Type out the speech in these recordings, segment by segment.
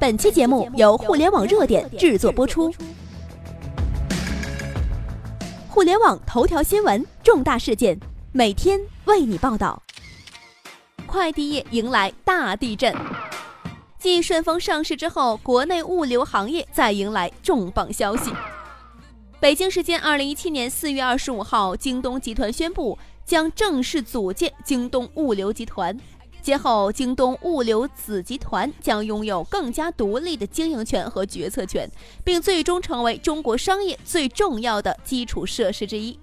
本期节目由互联网热点制作播出。互联网头条新闻，重大事件，每天为你报道。快递业迎来大地震。继顺丰上市之后，国内物流行业再迎来重磅消息。北京时间二零一七年四月二十五号，京东集团宣布将正式组建京东物流集团。今后，京东物流子集团将拥有更加独立的经营权和决策权，并最终成为中国商业最重要的基础设施之一。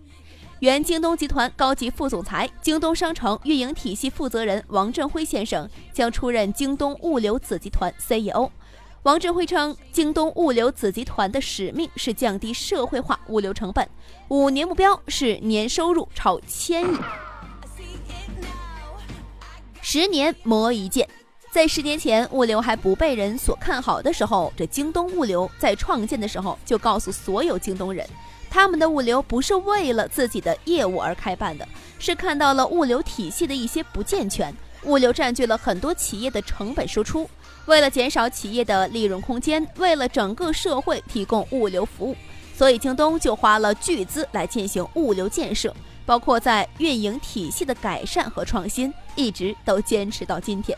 原京东集团高级副总裁、京东商城运营体系负责人王振辉先生将出任京东物流子集团 CEO。王振辉称，京东物流子集团的使命是降低社会化物流成本，五年目标是年收入超千亿。十年磨一剑，在十年前物流还不被人所看好的时候，这京东物流在创建的时候就告诉所有京东人，他们的物流不是为了自己的业务而开办的，是看到了物流体系的一些不健全，物流占据了很多企业的成本输出，为了减少企业的利润空间，为了整个社会提供物流服务，所以京东就花了巨资来进行物流建设。包括在运营体系的改善和创新，一直都坚持到今天。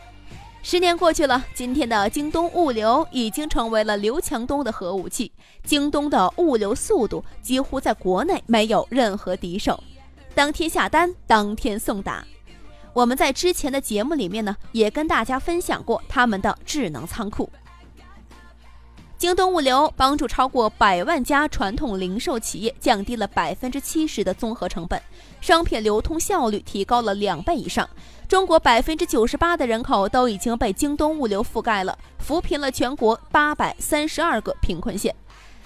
十年过去了，今天的京东物流已经成为了刘强东的核武器。京东的物流速度几乎在国内没有任何敌手，当天下单，当天送达。我们在之前的节目里面呢，也跟大家分享过他们的智能仓库。京东物流帮助超过百万家传统零售企业降低了百分之七十的综合成本，商品流通效率提高了两倍以上。中国百分之九十八的人口都已经被京东物流覆盖了，扶贫了全国八百三十二个贫困县。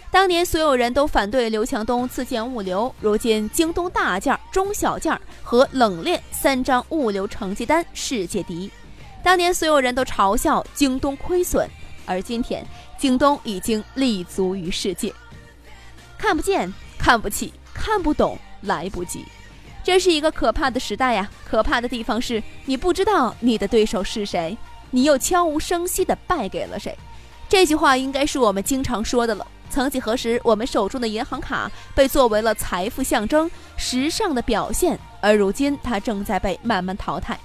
当年所有人都反对刘强东自建物流，如今京东大件、中小件和冷链三张物流成绩单世界第一。当年所有人都嘲笑京东亏损。而今天，京东已经立足于世界，看不见、看不起、看不懂，来不及。这是一个可怕的时代呀！可怕的地方是你不知道你的对手是谁，你又悄无声息地败给了谁。这句话应该是我们经常说的了。曾几何时，我们手中的银行卡被作为了财富象征、时尚的表现，而如今它正在被慢慢淘汰。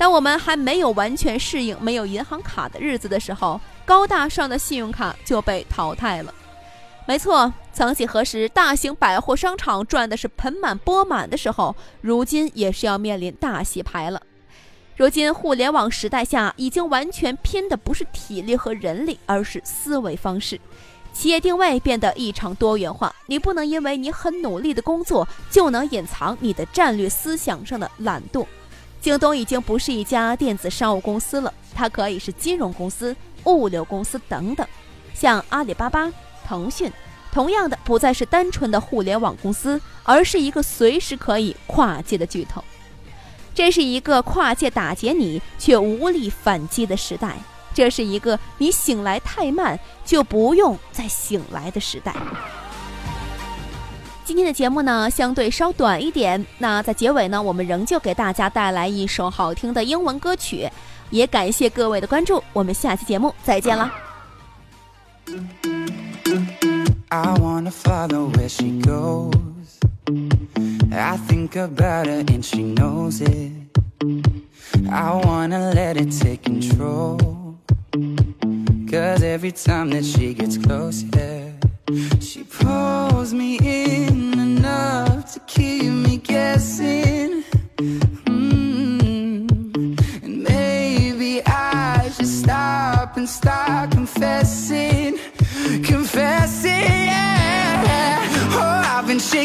当我们还没有完全适应没有银行卡的日子的时候，高大上的信用卡就被淘汰了。没错，曾几何时，大型百货商场赚的是盆满钵满的时候，如今也是要面临大洗牌了。如今互联网时代下，已经完全拼的不是体力和人力，而是思维方式。企业定位变得异常多元化，你不能因为你很努力的工作，就能隐藏你的战略思想上的懒惰。京东已经不是一家电子商务公司了，它可以是金融公司、物流公司等等。像阿里巴巴、腾讯，同样的不再是单纯的互联网公司，而是一个随时可以跨界的巨头。这是一个跨界打劫你却无力反击的时代，这是一个你醒来太慢就不用再醒来的时代。今天的节目呢，相对稍短一点。那在结尾呢，我们仍旧给大家带来一首好听的英文歌曲，也感谢各位的关注。我们下期节目再见了。She pulls me in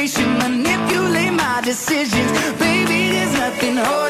reputation. Manipulate my decisions. Baby, there's nothing holding